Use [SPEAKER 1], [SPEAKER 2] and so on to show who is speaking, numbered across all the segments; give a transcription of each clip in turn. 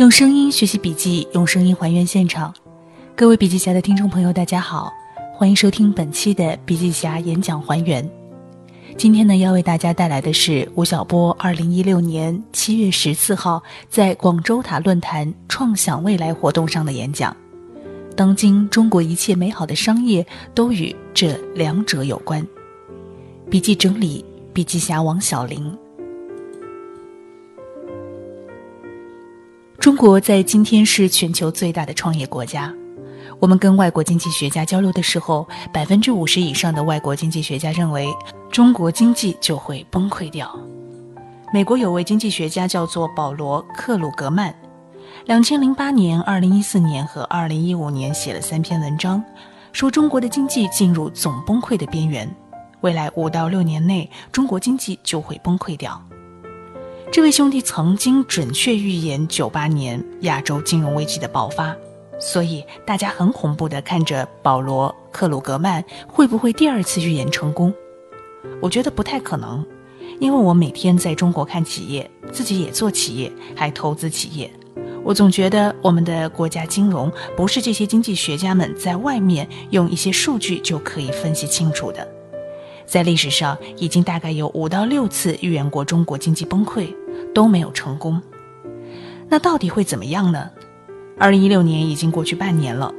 [SPEAKER 1] 用声音学习笔记，用声音还原现场。各位笔记侠的听众朋友，大家好，欢迎收听本期的笔记侠演讲还原。今天呢，要为大家带来的是吴晓波二零一六年七月十四号在广州塔论坛“创想未来”活动上的演讲。当今中国一切美好的商业都与这两者有关。笔记整理，笔记侠王小玲。中国在今天是全球最大的创业国家。我们跟外国经济学家交流的时候，百分之五十以上的外国经济学家认为中国经济就会崩溃掉。美国有位经济学家叫做保罗·克鲁格曼，两千零八年、二零一四年和二零一五年写了三篇文章，说中国的经济进入总崩溃的边缘，未来五到六年内中国经济就会崩溃掉。这位兄弟曾经准确预言九八年亚洲金融危机的爆发，所以大家很恐怖地看着保罗·克鲁格曼会不会第二次预言成功。我觉得不太可能，因为我每天在中国看企业，自己也做企业，还投资企业。我总觉得我们的国家金融不是这些经济学家们在外面用一些数据就可以分析清楚的。在历史上，已经大概有五到六次预言过中国经济崩溃。都没有成功，那到底会怎么样呢？二零一六年已经过去半年了，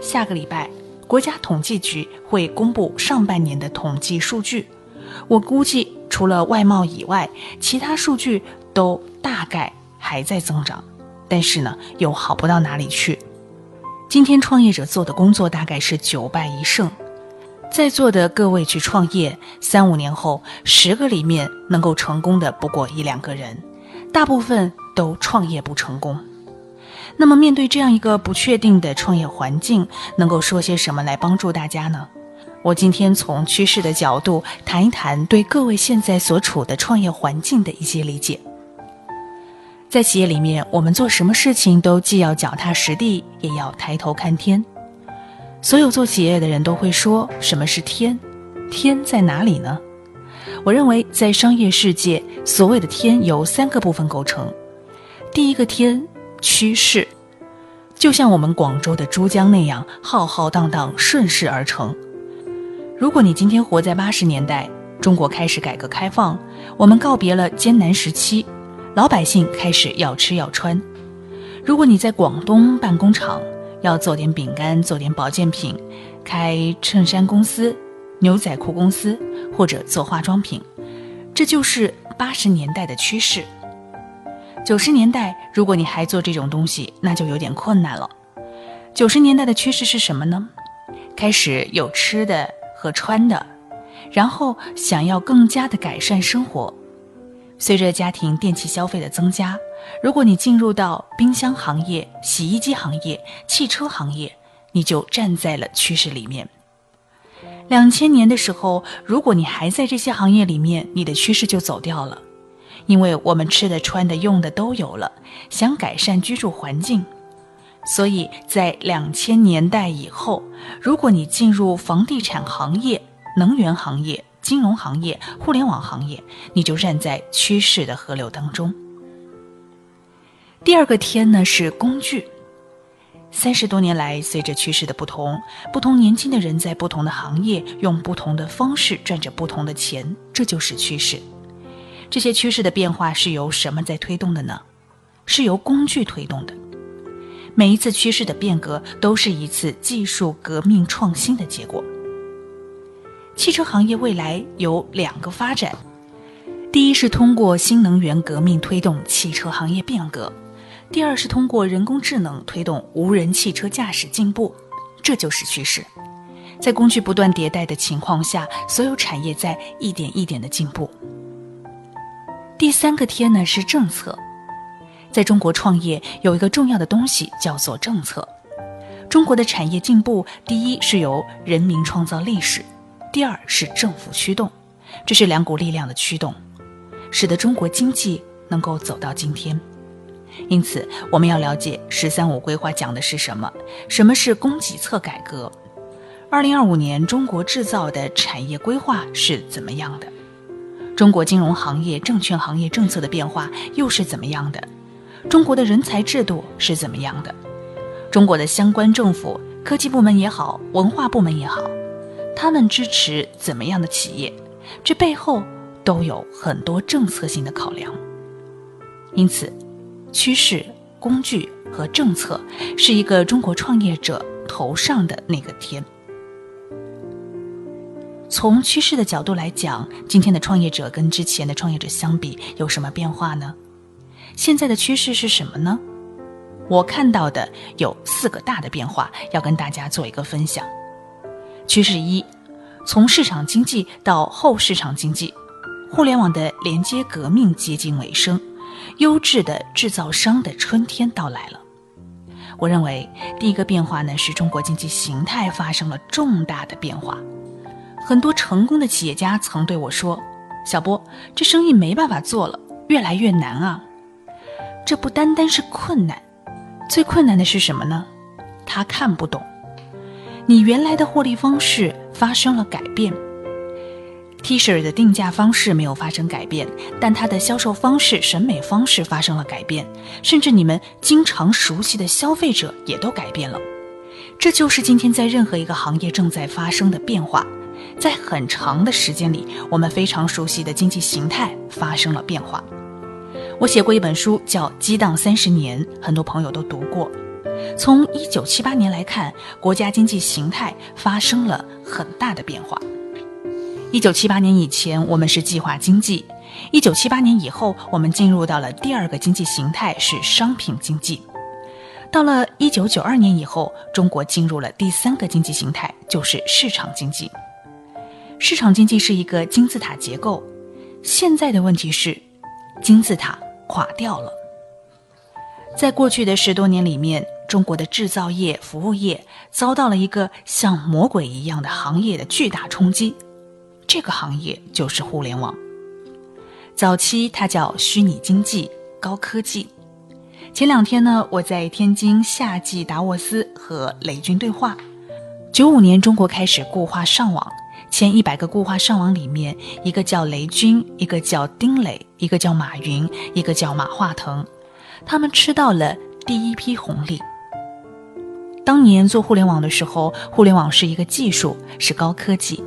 [SPEAKER 1] 下个礼拜国家统计局会公布上半年的统计数据，我估计除了外贸以外，其他数据都大概还在增长，但是呢，又好不到哪里去。今天创业者做的工作大概是九败一胜。在座的各位去创业，三五年后，十个里面能够成功的不过一两个人，大部分都创业不成功。那么，面对这样一个不确定的创业环境，能够说些什么来帮助大家呢？我今天从趋势的角度谈一谈对各位现在所处的创业环境的一些理解。在企业里面，我们做什么事情都既要脚踏实地，也要抬头看天。所有做企业的人都会说：“什么是天？天在哪里呢？”我认为，在商业世界，所谓的天由三个部分构成。第一个天，趋势，就像我们广州的珠江那样浩浩荡荡顺势而成。如果你今天活在八十年代，中国开始改革开放，我们告别了艰难时期，老百姓开始要吃要穿。如果你在广东办工厂，要做点饼干，做点保健品，开衬衫公司、牛仔裤公司，或者做化妆品，这就是八十年代的趋势。九十年代，如果你还做这种东西，那就有点困难了。九十年代的趋势是什么呢？开始有吃的和穿的，然后想要更加的改善生活。随着家庭电器消费的增加。如果你进入到冰箱行业、洗衣机行业、汽车行业，你就站在了趋势里面。两千年的时候，如果你还在这些行业里面，你的趋势就走掉了，因为我们吃的、穿的、用的都有了，想改善居住环境，所以在两千年代以后，如果你进入房地产行业、能源行业、金融行业、互联网行业，你就站在趋势的河流当中。第二个天呢是工具。三十多年来，随着趋势的不同，不同年轻的人在不同的行业用不同的方式赚着不同的钱，这就是趋势。这些趋势的变化是由什么在推动的呢？是由工具推动的。每一次趋势的变革都是一次技术革命创新的结果。汽车行业未来有两个发展：第一是通过新能源革命推动汽车行业变革。第二是通过人工智能推动无人汽车驾驶进步，这就是趋势。在工具不断迭代的情况下，所有产业在一点一点的进步。第三个天呢是政策，在中国创业有一个重要的东西叫做政策。中国的产业进步，第一是由人民创造历史，第二是政府驱动，这是两股力量的驱动，使得中国经济能够走到今天。因此，我们要了解“十三五”规划讲的是什么？什么是供给侧改革？二零二五年中国制造的产业规划是怎么样的？中国金融行业、证券行业政策的变化又是怎么样的？中国的人才制度是怎么样的？中国的相关政府、科技部门也好，文化部门也好，他们支持怎么样的企业？这背后都有很多政策性的考量。因此，趋势、工具和政策是一个中国创业者头上的那个天。从趋势的角度来讲，今天的创业者跟之前的创业者相比有什么变化呢？现在的趋势是什么呢？我看到的有四个大的变化，要跟大家做一个分享。趋势一，从市场经济到后市场经济，互联网的连接革命接近尾声，优质的制造商的春天到来了。我认为第一个变化呢，是中国经济形态发生了重大的变化。很多成功的企业家曾对我说：“小波，这生意没办法做了，越来越难啊。”这不单单是困难，最困难的是什么呢？他看不懂，你原来的获利方式发生了改变。T 恤的定价方式没有发生改变，但它的销售方式、审美方式发生了改变，甚至你们经常熟悉的消费者也都改变了。这就是今天在任何一个行业正在发生的变化。在很长的时间里，我们非常熟悉的经济形态发生了变化。我写过一本书叫《激荡三十年》，很多朋友都读过。从一九七八年来看，国家经济形态发生了很大的变化。一九七八年以前，我们是计划经济；一九七八年以后，我们进入到了第二个经济形态，是商品经济。到了一九九二年以后，中国进入了第三个经济形态，就是市场经济。市场经济是一个金字塔结构，现在的问题是，金字塔垮掉了。在过去的十多年里面，中国的制造业、服务业遭到了一个像魔鬼一样的行业的巨大冲击，这个行业就是互联网。早期它叫虚拟经济、高科技。前两天呢，我在天津夏季达沃斯和雷军对话。九五年，中国开始固化上网。前一百个固化上网里面，一个叫雷军，一个叫丁磊，一个叫马云，一个叫马化腾，他们吃到了第一批红利。当年做互联网的时候，互联网是一个技术，是高科技。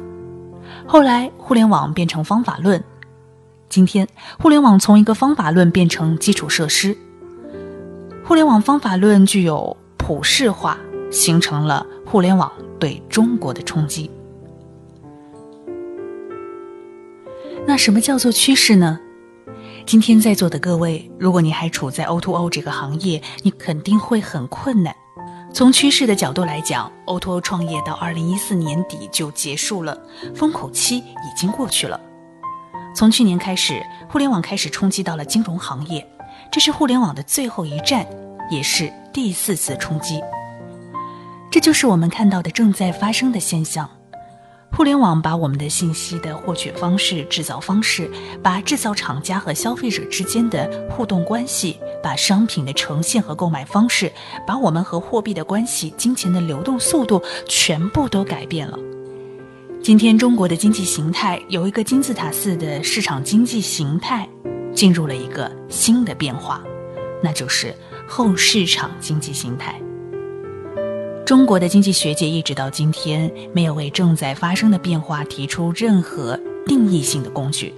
[SPEAKER 1] 后来互联网变成方法论，今天互联网从一个方法论变成基础设施。互联网方法论具有普世化，形成了互联网对中国的冲击。那什么叫做趋势呢？今天在座的各位，如果你还处在 O2O 这个行业，你肯定会很困难。从趋势的角度来讲，O2O 创业到二零一四年底就结束了，风口期已经过去了。从去年开始，互联网开始冲击到了金融行业，这是互联网的最后一站，也是第四次冲击。这就是我们看到的正在发生的现象。互联网把我们的信息的获取方式、制造方式，把制造厂家和消费者之间的互动关系，把商品的呈现和购买方式，把我们和货币的关系、金钱的流动速度，全部都改变了。今天中国的经济形态有一个金字塔似的市场经济形态，进入了一个新的变化，那就是后市场经济形态。中国的经济学界一直到今天没有为正在发生的变化提出任何定义性的工具。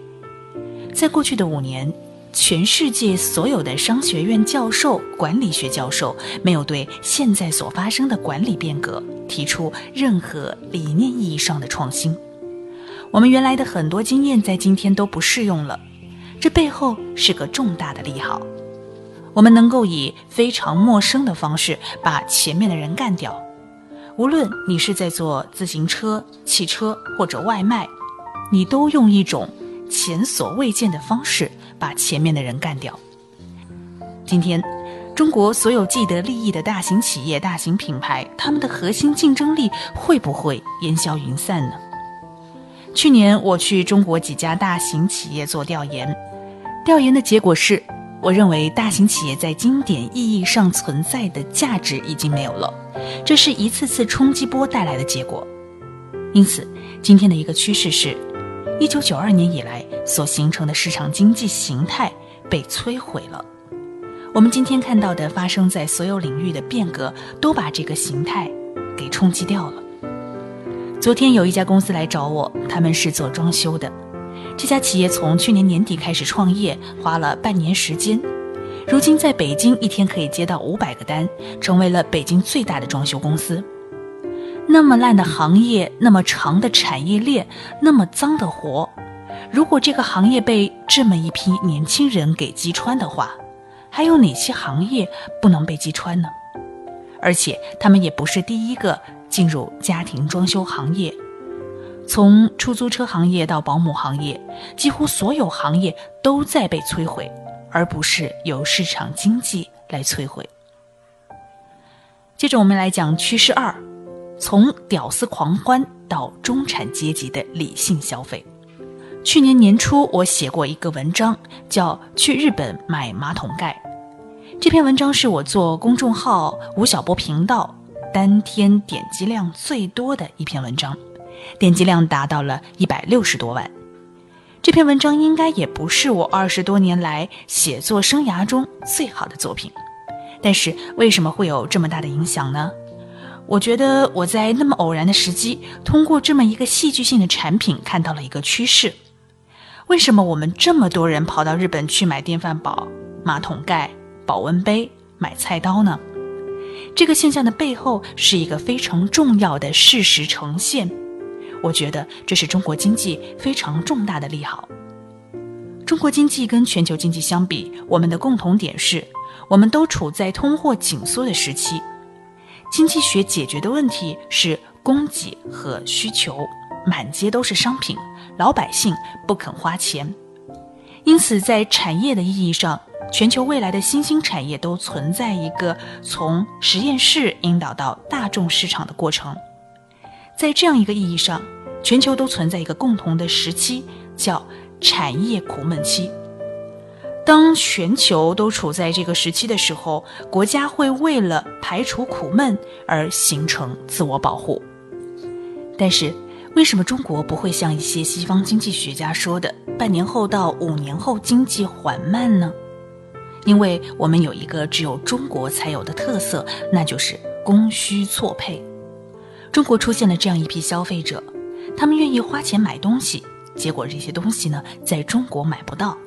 [SPEAKER 1] 在过去的五年，全世界所有的商学院教授、管理学教授没有对现在所发生的管理变革提出任何理念意义上的创新。我们原来的很多经验在今天都不适用了，这背后是个重大的利好。我们能够以非常陌生的方式把前面的人干掉，无论你是在做自行车、汽车或者外卖，你都用一种前所未见的方式把前面的人干掉。今天，中国所有既得利益的大型企业、大型品牌，他们的核心竞争力会不会烟消云散呢？去年我去中国几家大型企业做调研，调研的结果是。我认为大型企业在经典意义上存在的价值已经没有了，这是一次次冲击波带来的结果。因此，今天的一个趋势是，一九九二年以来所形成的市场经济形态被摧毁了。我们今天看到的发生在所有领域的变革，都把这个形态给冲击掉了。昨天有一家公司来找我，他们是做装修的。这家企业从去年年底开始创业，花了半年时间，如今在北京一天可以接到五百个单，成为了北京最大的装修公司。那么烂的行业，那么长的产业链，那么脏的活，如果这个行业被这么一批年轻人给击穿的话，还有哪些行业不能被击穿呢？而且他们也不是第一个进入家庭装修行业，从出租车行业到保姆行业，几乎所有行业都在被摧毁，而不是由市场经济来摧毁。接着我们来讲趋势二，从屌丝狂欢到中产阶级的理性消费。去年年初，我写过一个文章，叫《去日本买马桶盖》。这篇文章是我做公众号“吴晓波频道”当天点击量最多的一篇文章，点击量达到了一百六十多万。这篇文章应该也不是我二十多年来写作生涯中最好的作品，但是为什么会有这么大的影响呢？我觉得我在那么偶然的时机，通过这么一个戏剧性的产品，看到了一个趋势。为什么我们这么多人跑到日本去买电饭煲、马桶盖、保温杯、买菜刀呢？这个现象的背后是一个非常重要的事实呈现。我觉得这是中国经济非常重大的利好。中国经济跟全球经济相比，我们的共同点是，我们都处在通货紧缩的时期。经济学解决的问题是供给和需求，满街都是商品。老百姓不肯花钱，因此在产业的意义上，全球未来的新兴产业都存在一个从实验室引导到大众市场的过程。在这样一个意义上，全球都存在一个共同的时期，叫产业苦闷期。当全球都处在这个时期的时候，国家会为了排除苦闷而形成自我保护，但是。为什么中国不会像一些西方经济学家说的，半年后到五年后经济缓慢呢？因为我们有一个只有中国才有的特色，那就是供需错配。中国出现了这样一批消费者，他们愿意花钱买东西，结果这些东西呢，在中国买不到。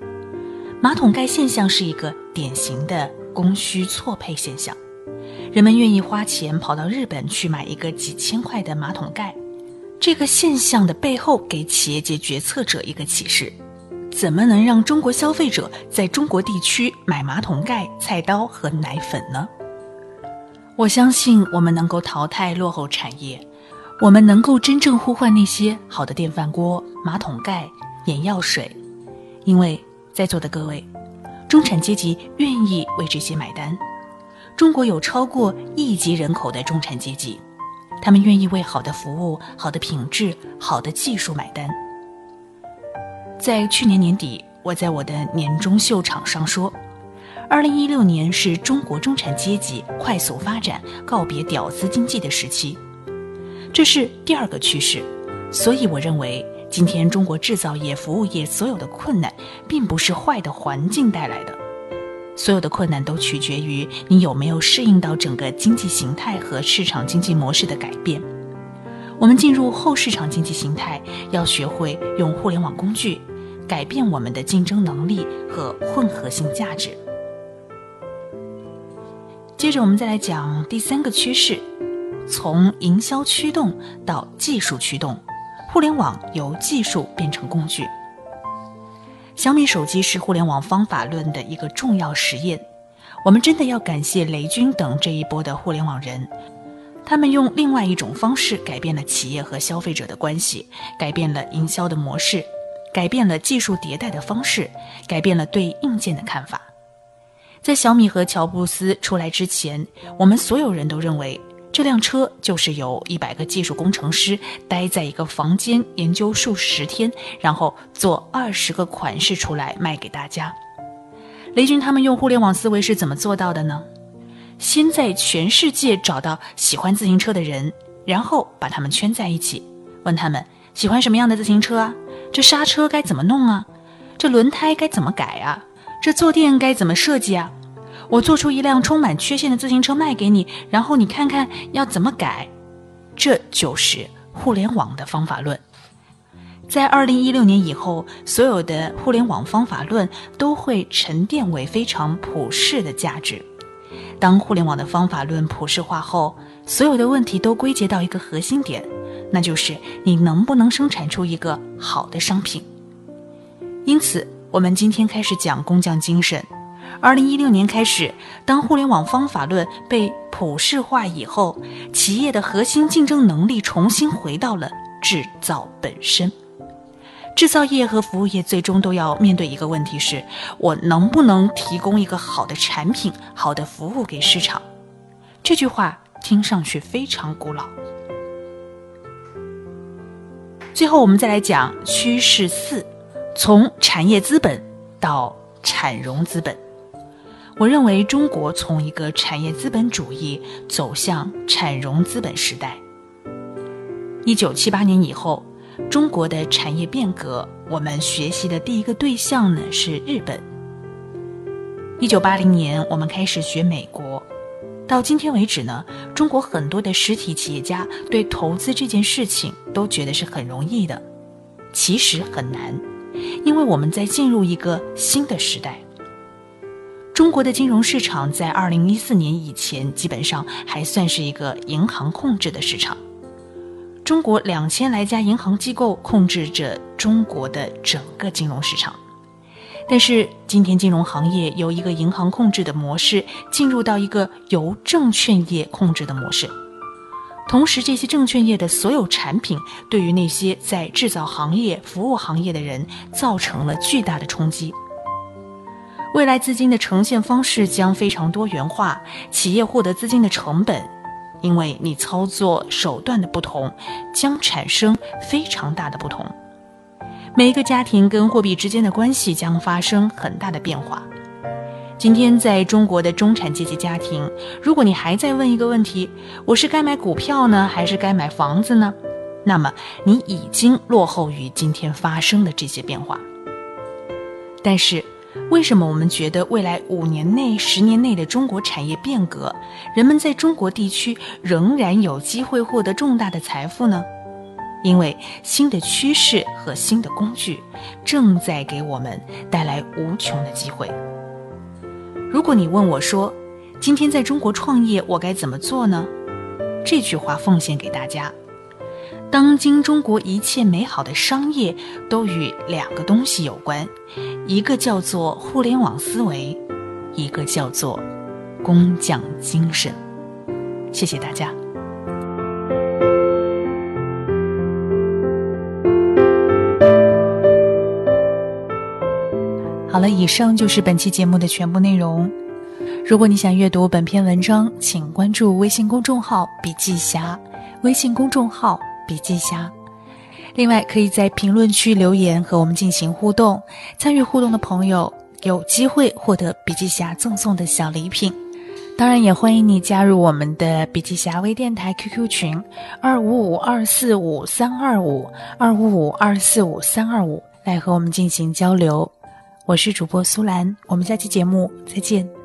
[SPEAKER 1] 马桶盖现象是一个典型的供需错配现象，人们愿意花钱跑到日本去买一个几千块的马桶盖。这个现象的背后，给企业界决策者一个启示：怎么能让中国消费者在中国地区买马桶盖、菜刀和奶粉呢？我相信我们能够淘汰落后产业，我们能够真正呼唤那些好的电饭锅、马桶盖、眼药水，因为在座的各位，中产阶级愿意为这些买单。中国有超过亿级人口的中产阶级。他们愿意为好的服务、好的品质、好的技术买单。在去年年底，我在我的年终秀场上说，二零一六年是中国中产阶级快速发展、告别屌丝经济的时期，这是第二个趋势。所以，我认为今天中国制造业、服务业所有的困难，并不是坏的环境带来的。所有的困难都取决于你有没有适应到整个经济形态和市场经济模式的改变。我们进入后市场经济形态，要学会用互联网工具改变我们的竞争能力和混合性价值。接着，我们再来讲第三个趋势：从营销驱动到技术驱动，互联网由技术变成工具。小米手机是互联网方法论的一个重要实验。我们真的要感谢雷军等这一波的互联网人，他们用另外一种方式改变了企业和消费者的关系，改变了营销的模式，改变了技术迭代的方式，改变了对硬件的看法。在小米和乔布斯出来之前，我们所有人都认为。这辆车就是由一百个技术工程师待在一个房间研究数十天，然后做二十个款式出来卖给大家。雷军他们用互联网思维是怎么做到的呢？先在全世界找到喜欢自行车的人，然后把他们圈在一起，问他们喜欢什么样的自行车啊？这刹车该怎么弄啊？这轮胎该怎么改啊？这坐垫该怎么设计啊？我做出一辆充满缺陷的自行车卖给你，然后你看看要怎么改。这就是互联网的方法论。在二零一六年以后，所有的互联网方法论都会沉淀为非常普世的价值。当互联网的方法论普世化后，所有的问题都归结到一个核心点，那就是你能不能生产出一个好的商品。因此，我们今天开始讲工匠精神。二零一六年开始，当互联网方法论被普世化以后，企业的核心竞争能力重新回到了制造本身。制造业和服务业最终都要面对一个问题：是我能不能提供一个好的产品、好的服务给市场？这句话听上去非常古老。最后，我们再来讲趋势四：从产业资本到产融资本。我认为中国从一个产业资本主义走向产融资本时代。一九七八年以后，中国的产业变革，我们学习的第一个对象呢是日本。一九八零年，我们开始学美国，到今天为止呢，中国很多的实体企业家对投资这件事情都觉得是很容易的，其实很难，因为我们在进入一个新的时代。中国的金融市场在二零一四年以前，基本上还算是一个银行控制的市场。中国两千来家银行机构控制着中国的整个金融市场，但是今天金融行业由一个银行控制的模式进入到一个由证券业控制的模式，同时这些证券业的所有产品对于那些在制造行业、服务行业的人造成了巨大的冲击。未来资金的呈现方式将非常多元化，企业获得资金的成本，因为你操作手段的不同，将产生非常大的不同。每一个家庭跟货币之间的关系将发生很大的变化。今天在中国的中产阶级家庭，如果你还在问一个问题：我是该买股票呢，还是该买房子呢？那么你已经落后于今天发生的这些变化。但是。为什么我们觉得未来五年内、十年内的中国产业变革，人们在中国地区仍然有机会获得重大的财富呢？因为新的趋势和新的工具正在给我们带来无穷的机会。如果你问我说，今天在中国创业我该怎么做呢？这句话奉献给大家：当今中国一切美好的商业都与两个东西有关。一个叫做互联网思维，一个叫做工匠精神。谢谢大家。好了，以上就是本期节目的全部内容。如果你想阅读本篇文章，请关注微信公众号“笔记侠”，微信公众号“笔记侠”。另外，可以在评论区留言和我们进行互动，参与互动的朋友有机会获得笔记侠赠送的小礼品。当然，也欢迎你加入我们的笔记侠微电台 QQ 群：二五五二四五三二五二五五二四五三二五，来和我们进行交流。我是主播苏兰，我们下期节目再见。